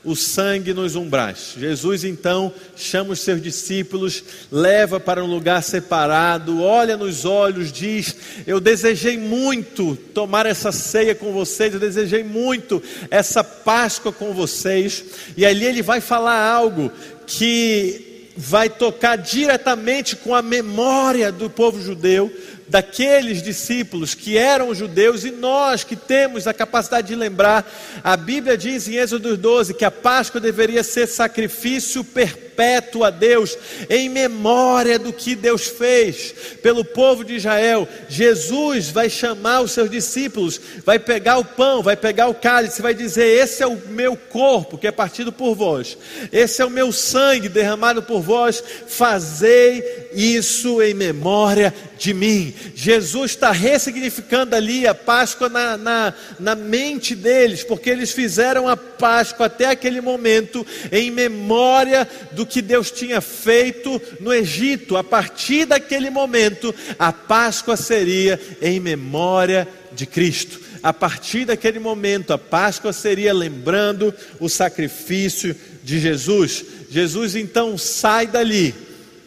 o sangue nos umbrais. Jesus então chama os seus discípulos, leva para um lugar separado, olha nos olhos, diz: Eu desejei muito tomar essa ceia com vocês, eu desejei muito essa Páscoa com vocês. E ali ele vai falar algo que vai tocar diretamente com a memória do povo judeu daqueles discípulos que eram judeus e nós que temos a capacidade de lembrar, a Bíblia diz em Êxodo 12 que a Páscoa deveria ser sacrifício perpétuo a Deus, em memória do que Deus fez pelo povo de Israel. Jesus vai chamar os seus discípulos, vai pegar o pão, vai pegar o cálice, vai dizer: Esse é o meu corpo que é partido por vós, esse é o meu sangue derramado por vós, fazei isso em memória de mim. Jesus está ressignificando ali a Páscoa na, na, na mente deles, porque eles fizeram a Páscoa até aquele momento em memória do que Deus tinha feito no Egito. A partir daquele momento, a Páscoa seria em memória de Cristo. A partir daquele momento, a Páscoa seria lembrando o sacrifício de Jesus. Jesus então sai dali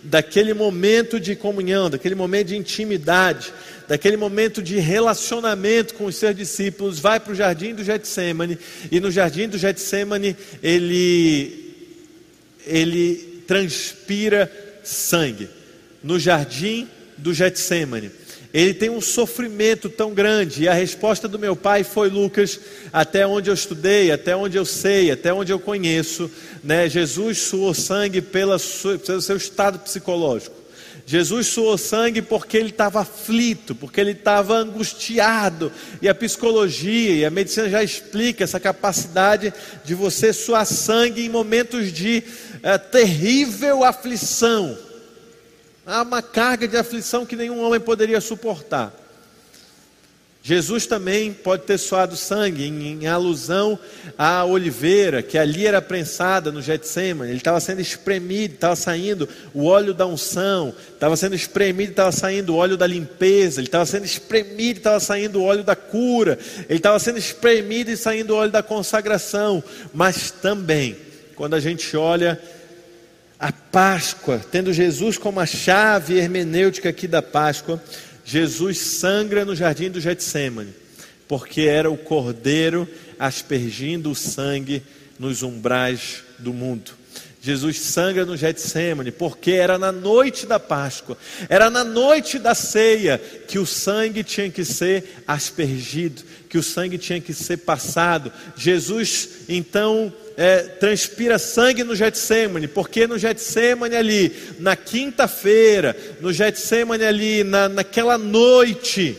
daquele momento de comunhão, daquele momento de intimidade, daquele momento de relacionamento com os seus discípulos, vai para o jardim do Getsemane, e no jardim do Getsemane ele, ele transpira sangue. No jardim do Getsemane ele tem um sofrimento tão grande. E a resposta do meu pai foi: Lucas, até onde eu estudei, até onde eu sei, até onde eu conheço, né, Jesus suou sangue pela sua, pelo seu estado psicológico. Jesus suou sangue porque ele estava aflito, porque ele estava angustiado. E a psicologia e a medicina já explica essa capacidade de você suar sangue em momentos de é, terrível aflição. Há uma carga de aflição que nenhum homem poderia suportar. Jesus também pode ter suado sangue em, em, alusão à oliveira que ali era prensada no Getsemane. Ele estava sendo espremido, estava saindo o óleo da unção, estava sendo espremido, estava saindo o óleo da limpeza, ele estava sendo espremido, estava saindo o óleo da cura, ele estava sendo espremido e saindo o óleo da consagração. Mas também, quando a gente olha a Páscoa, tendo Jesus como a chave hermenêutica aqui da Páscoa, Jesus sangra no jardim do Getsemane, porque era o cordeiro aspergindo o sangue nos umbrais do mundo. Jesus sangra no Getsemane, porque era na noite da Páscoa, era na noite da ceia que o sangue tinha que ser aspergido, que o sangue tinha que ser passado. Jesus então é, transpira sangue no Getsemane, porque no Getsemane ali, na quinta-feira, no Getsemane ali, na, naquela noite,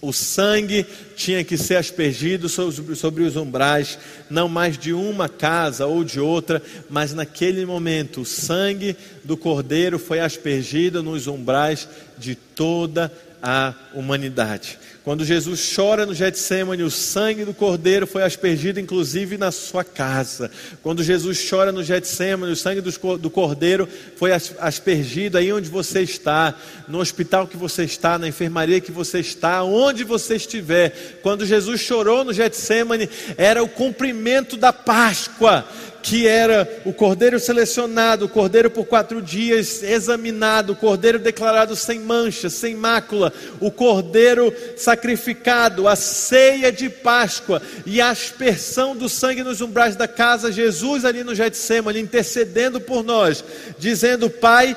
o sangue tinha que ser aspergido sobre, os umbrais, não mais de uma casa ou de outra, mas naquele momento o sangue do cordeiro foi aspergido nos umbrais de toda a humanidade. Quando Jesus chora no Getsemane, o sangue do cordeiro foi aspergido inclusive na sua casa. Quando Jesus chora no Getsemane, o sangue do cordeiro foi aspergido aí onde você está, no hospital que você está, na enfermaria que você está, onde você estiver. Quando Jesus chorou no Getsemane, era o cumprimento da Páscoa que era o cordeiro selecionado, o cordeiro por quatro dias examinado, o cordeiro declarado sem mancha, sem mácula, o cordeiro sacrificado, a ceia de Páscoa e a aspersão do sangue nos umbrais da casa, Jesus ali no Getsemane, intercedendo por nós, dizendo: Pai,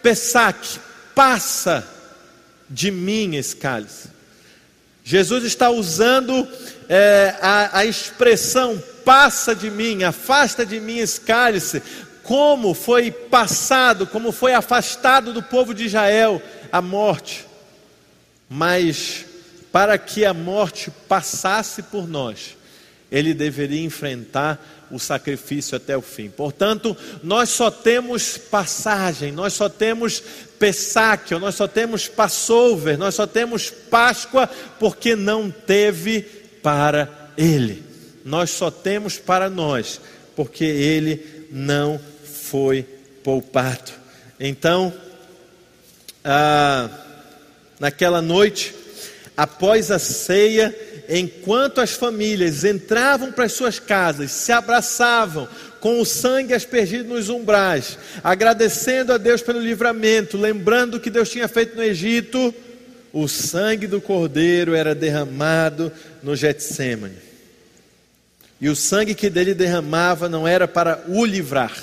Pessaque, passa de mim esse cálice. Jesus está usando é, a, a expressão passa de mim, afasta de mim esse cálice, como foi passado, como foi afastado do povo de Israel a morte. Mas para que a morte passasse por nós, ele deveria enfrentar o sacrifício até o fim. Portanto, nós só temos passagem, nós só temos Pesach, nós só temos Passover, nós só temos Páscoa, porque não teve para ele. Nós só temos para nós, porque ele não foi poupado. Então, ah, naquela noite, após a ceia, enquanto as famílias entravam para as suas casas, se abraçavam, com o sangue aspergido nos umbrais, agradecendo a Deus pelo livramento, lembrando o que Deus tinha feito no Egito, o sangue do cordeiro era derramado no Getsemane. E o sangue que dele derramava não era para o livrar,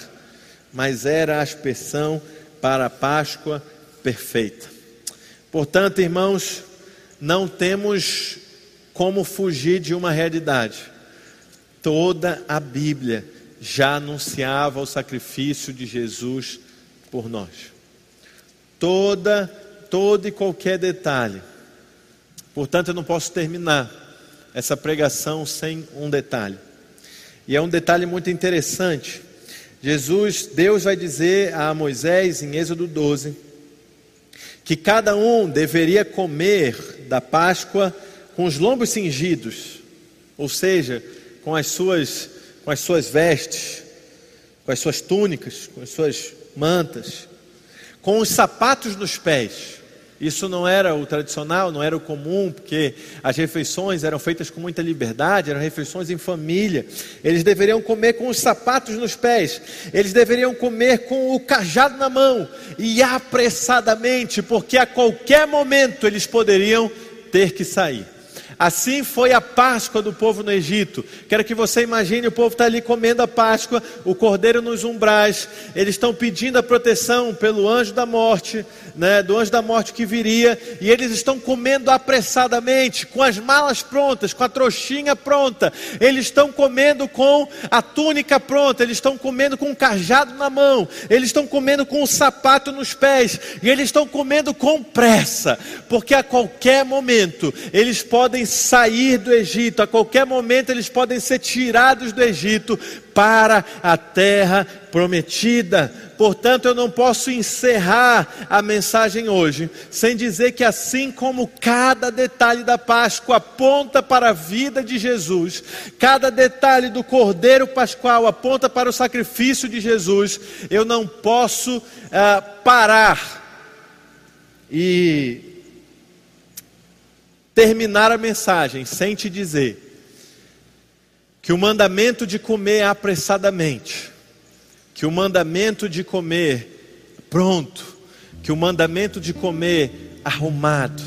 mas era a aspersão para a Páscoa perfeita. Portanto, irmãos, não temos como fugir de uma realidade. Toda a Bíblia já anunciava o sacrifício de Jesus por nós. Toda, todo e qualquer detalhe. Portanto, eu não posso terminar essa pregação sem um detalhe. E é um detalhe muito interessante. Jesus, Deus vai dizer a Moisés em Êxodo 12 que cada um deveria comer da Páscoa com os lombos cingidos, ou seja, com as suas com as suas vestes, com as suas túnicas, com as suas mantas, com os sapatos nos pés. Isso não era o tradicional, não era o comum, porque as refeições eram feitas com muita liberdade, eram refeições em família. Eles deveriam comer com os sapatos nos pés, eles deveriam comer com o cajado na mão e apressadamente, porque a qualquer momento eles poderiam ter que sair. Assim foi a Páscoa do povo no Egito. Quero que você imagine: o povo está ali comendo a Páscoa, o cordeiro nos umbrais, eles estão pedindo a proteção pelo anjo da morte, né, do anjo da morte que viria, e eles estão comendo apressadamente, com as malas prontas, com a trouxinha pronta, eles estão comendo com a túnica pronta, eles estão comendo com o cajado na mão, eles estão comendo com o sapato nos pés, e eles estão comendo com pressa, porque a qualquer momento eles podem sair do Egito, a qualquer momento eles podem ser tirados do Egito para a terra prometida. Portanto, eu não posso encerrar a mensagem hoje sem dizer que, assim como cada detalhe da Páscoa aponta para a vida de Jesus, cada detalhe do Cordeiro Pascual aponta para o sacrifício de Jesus, eu não posso uh, parar e terminar a mensagem sem te dizer que o mandamento de comer apressadamente, que o mandamento de comer pronto, que o mandamento de comer arrumado,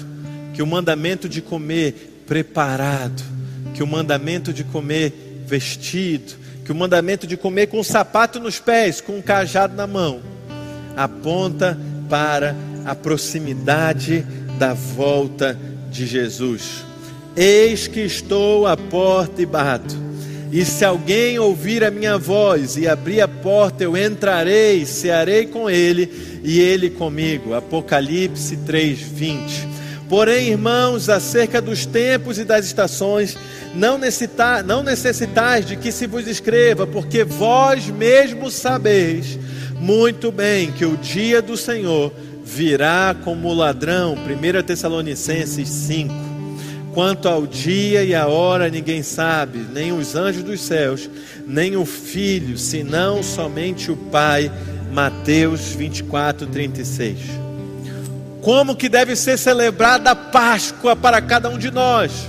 que o mandamento de comer preparado, que o mandamento de comer vestido, que o mandamento de comer com um sapato nos pés, com um cajado na mão, aponta para a proximidade da volta de Jesus. Eis que estou à porta e bato. E se alguém ouvir a minha voz e abrir a porta, eu entrarei, cearei com ele e ele comigo. Apocalipse 3:20. Porém, irmãos, acerca dos tempos e das estações, não, necessitar, não necessitais de que se vos escreva, porque vós mesmos sabeis muito bem que o dia do Senhor virá como ladrão. 1 Tessalonicenses 5. Quanto ao dia e a hora ninguém sabe, nem os anjos dos céus, nem o filho, senão somente o Pai. Mateus 24, 36. Como que deve ser celebrada a Páscoa para cada um de nós?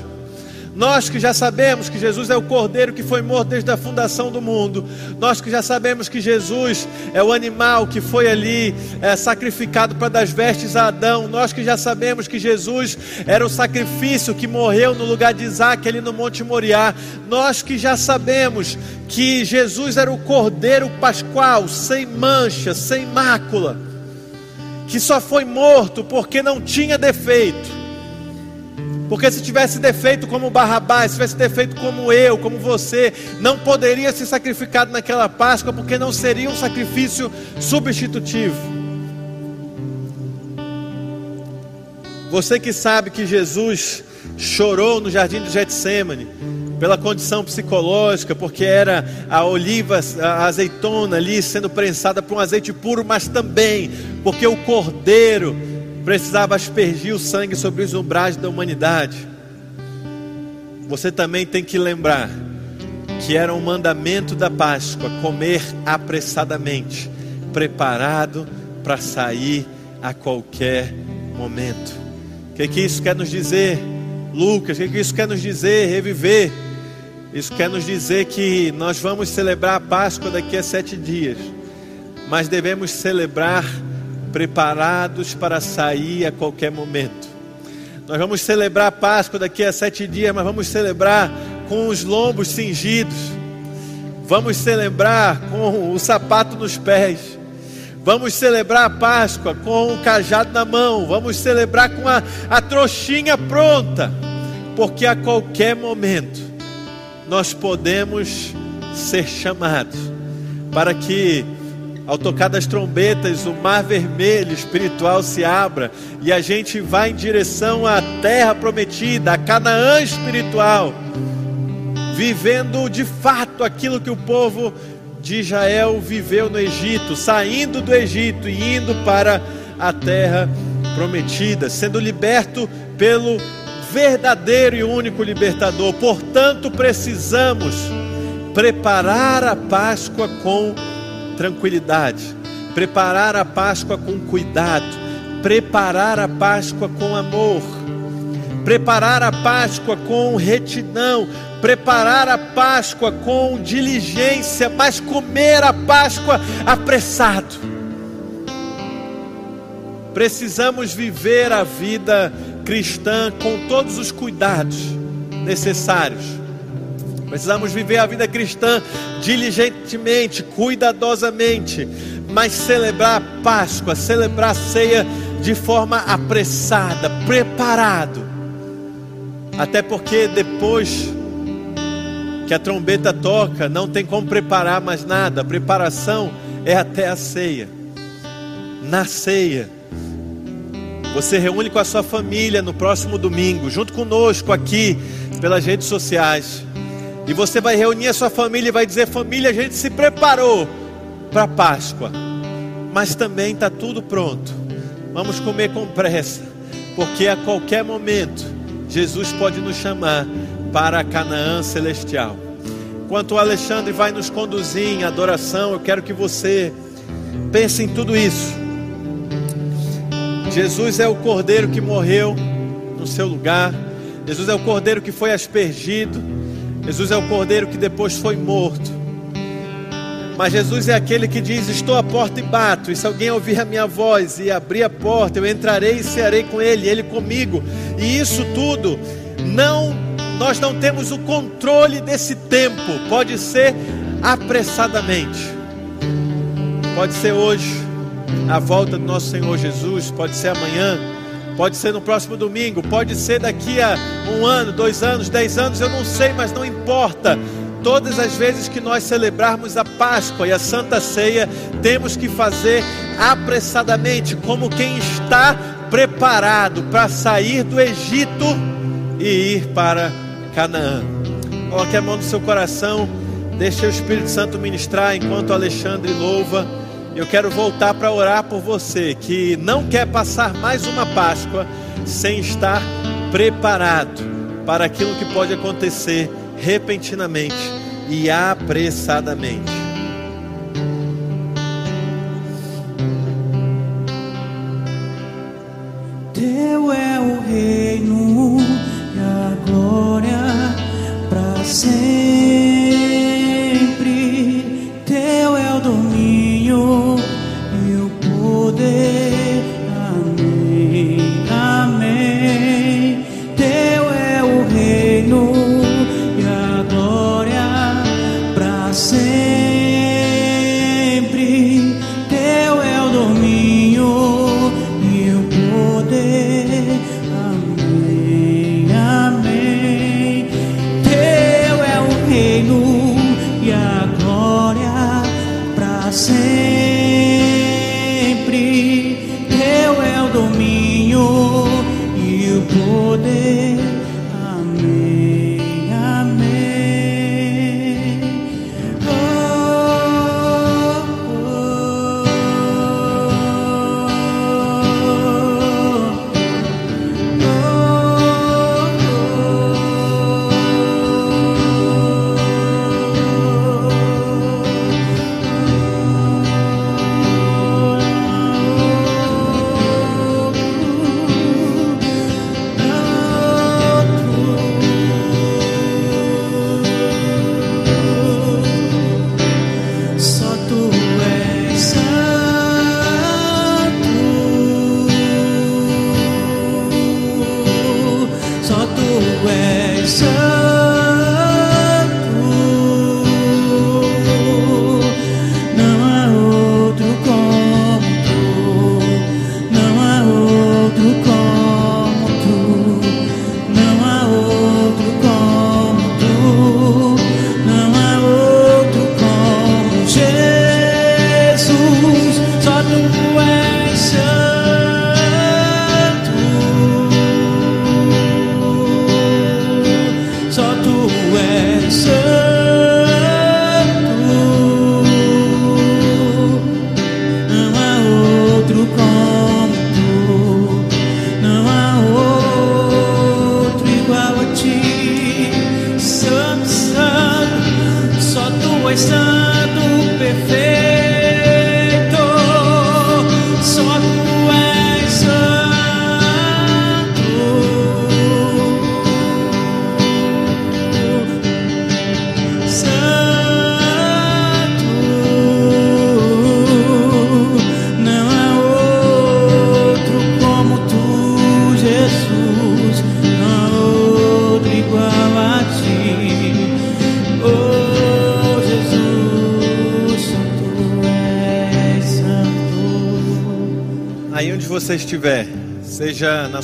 Nós que já sabemos que Jesus é o Cordeiro que foi morto desde a fundação do mundo, nós que já sabemos que Jesus é o animal que foi ali é, sacrificado para dar as vestes a Adão, nós que já sabemos que Jesus era o sacrifício que morreu no lugar de Isaac ali no Monte Moriá, nós que já sabemos que Jesus era o Cordeiro Pascual, sem mancha, sem mácula, que só foi morto porque não tinha defeito porque se tivesse defeito como Barrabás, se tivesse defeito como eu, como você, não poderia ser sacrificado naquela Páscoa, porque não seria um sacrifício substitutivo. Você que sabe que Jesus chorou no jardim de Getsemane, pela condição psicológica, porque era a oliva, a azeitona ali sendo prensada por um azeite puro, mas também porque o cordeiro precisava aspergir o sangue sobre os umbrais da humanidade. Você também tem que lembrar que era um mandamento da Páscoa comer apressadamente, preparado para sair a qualquer momento. O que, que isso quer nos dizer, Lucas? O que, que isso quer nos dizer, reviver? Isso quer nos dizer que nós vamos celebrar a Páscoa daqui a sete dias, mas devemos celebrar preparados para sair a qualquer momento. Nós vamos celebrar a Páscoa daqui a sete dias, mas vamos celebrar com os lombos cingidos. Vamos celebrar com o sapato nos pés. Vamos celebrar a Páscoa com o cajado na mão. Vamos celebrar com a, a trouxinha pronta. Porque a qualquer momento nós podemos ser chamados para que ao tocar das trombetas, o mar vermelho espiritual se abra e a gente vai em direção à terra prometida, a Canaã espiritual, vivendo de fato aquilo que o povo de Israel viveu no Egito, saindo do Egito e indo para a terra prometida, sendo liberto pelo verdadeiro e único libertador. Portanto, precisamos preparar a Páscoa com tranquilidade, preparar a Páscoa com cuidado, preparar a Páscoa com amor, preparar a Páscoa com retidão, preparar a Páscoa com diligência, mas comer a Páscoa apressado. Precisamos viver a vida cristã com todos os cuidados necessários Precisamos viver a vida cristã diligentemente, cuidadosamente, mas celebrar a Páscoa, celebrar a ceia de forma apressada, preparado. Até porque depois que a trombeta toca, não tem como preparar mais nada. A preparação é até a ceia. Na ceia, você reúne com a sua família no próximo domingo, junto conosco aqui pelas redes sociais. E você vai reunir a sua família e vai dizer: família, a gente se preparou para a Páscoa, mas também está tudo pronto. Vamos comer com pressa, porque a qualquer momento Jesus pode nos chamar para Canaã celestial. Enquanto o Alexandre vai nos conduzir em adoração, eu quero que você pense em tudo isso. Jesus é o cordeiro que morreu no seu lugar. Jesus é o cordeiro que foi aspergido Jesus é o cordeiro que depois foi morto. Mas Jesus é aquele que diz: Estou à porta e bato, e se alguém ouvir a minha voz e abrir a porta, eu entrarei e cearei com ele, ele comigo. E isso tudo, não, nós não temos o controle desse tempo, pode ser apressadamente, pode ser hoje, a volta do nosso Senhor Jesus, pode ser amanhã Pode ser no próximo domingo, pode ser daqui a um ano, dois anos, dez anos, eu não sei, mas não importa. Todas as vezes que nós celebrarmos a Páscoa e a Santa Ceia, temos que fazer apressadamente, como quem está preparado para sair do Egito e ir para Canaã. Coloque a mão no seu coração, deixe o Espírito Santo ministrar enquanto Alexandre louva. Eu quero voltar para orar por você que não quer passar mais uma Páscoa sem estar preparado para aquilo que pode acontecer repentinamente e apressadamente.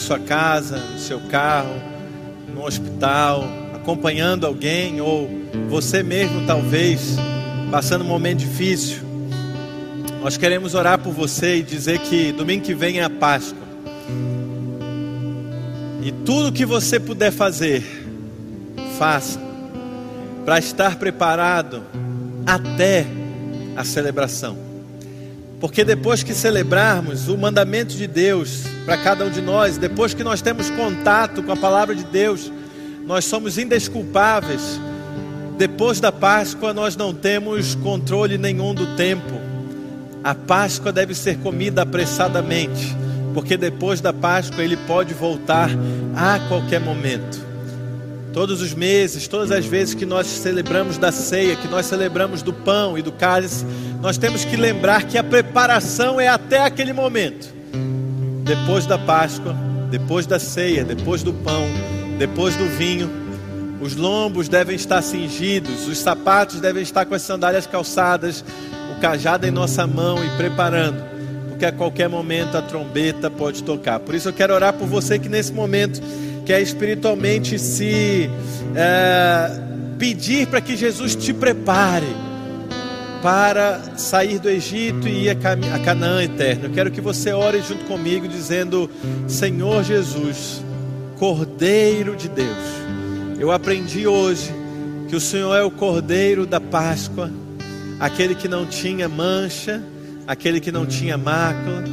Sua casa, no seu carro, no hospital, acompanhando alguém ou você mesmo talvez passando um momento difícil, nós queremos orar por você e dizer que domingo que vem é a Páscoa. E tudo que você puder fazer, faça para estar preparado até a celebração. Porque depois que celebrarmos o mandamento de Deus para cada um de nós, depois que nós temos contato com a palavra de Deus, nós somos indesculpáveis. Depois da Páscoa, nós não temos controle nenhum do tempo. A Páscoa deve ser comida apressadamente, porque depois da Páscoa ele pode voltar a qualquer momento. Todos os meses, todas as vezes que nós celebramos da ceia, que nós celebramos do pão e do cálice, nós temos que lembrar que a preparação é até aquele momento. Depois da Páscoa, depois da ceia, depois do pão, depois do vinho, os lombos devem estar cingidos, os sapatos devem estar com as sandálias calçadas, o cajado em nossa mão e preparando, porque a qualquer momento a trombeta pode tocar. Por isso eu quero orar por você que nesse momento quer espiritualmente se é, pedir para que Jesus te prepare para sair do Egito e ir a Canaã eterna. Eu quero que você ore junto comigo, dizendo: Senhor Jesus, Cordeiro de Deus, eu aprendi hoje que o Senhor é o Cordeiro da Páscoa, aquele que não tinha mancha, aquele que não tinha mácula,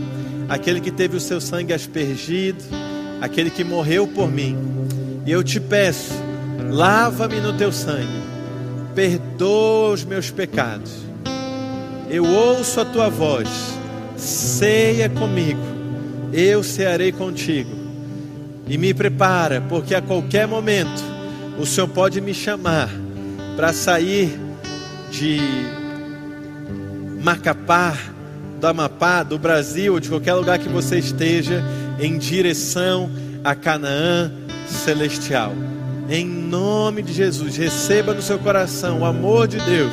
aquele que teve o seu sangue aspergido, aquele que morreu por mim. E eu te peço, lava-me no teu sangue, perdoa os meus pecados. Eu ouço a tua voz, ceia comigo, eu cearei contigo. E me prepara, porque a qualquer momento o Senhor pode me chamar para sair de Macapá, do Amapá, do Brasil, de qualquer lugar que você esteja, em direção a Canaã celestial. Em nome de Jesus, receba no seu coração o amor de Deus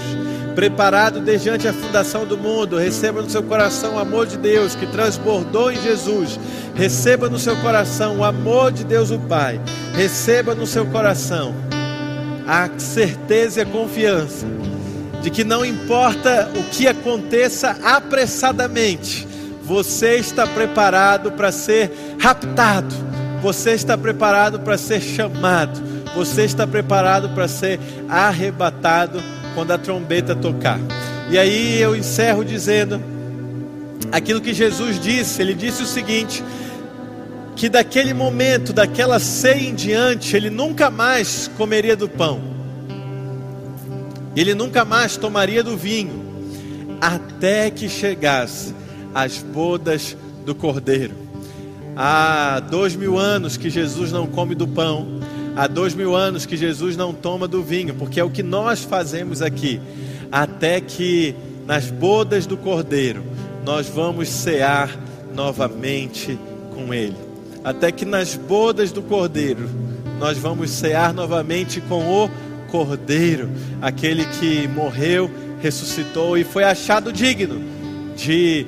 preparado desde antes a fundação do mundo. Receba no seu coração o amor de Deus que transbordou em Jesus. Receba no seu coração o amor de Deus o Pai. Receba no seu coração a certeza e a confiança de que não importa o que aconteça apressadamente, você está preparado para ser raptado, você está preparado para ser chamado, você está preparado para ser arrebatado quando a trombeta tocar. E aí eu encerro dizendo aquilo que Jesus disse, ele disse o seguinte: que daquele momento, daquela ceia em diante, ele nunca mais comeria do pão, ele nunca mais tomaria do vinho, até que chegasse as bodas do cordeiro. Há dois mil anos que Jesus não come do pão, há dois mil anos que Jesus não toma do vinho, porque é o que nós fazemos aqui, até que nas bodas do cordeiro nós vamos cear novamente com Ele. Até que nas bodas do Cordeiro nós vamos cear novamente com o Cordeiro, aquele que morreu, ressuscitou e foi achado digno de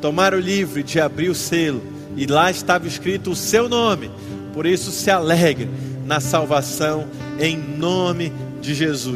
tomar o livro, de abrir o selo, e lá estava escrito o seu nome. Por isso se alegre na salvação em nome de Jesus.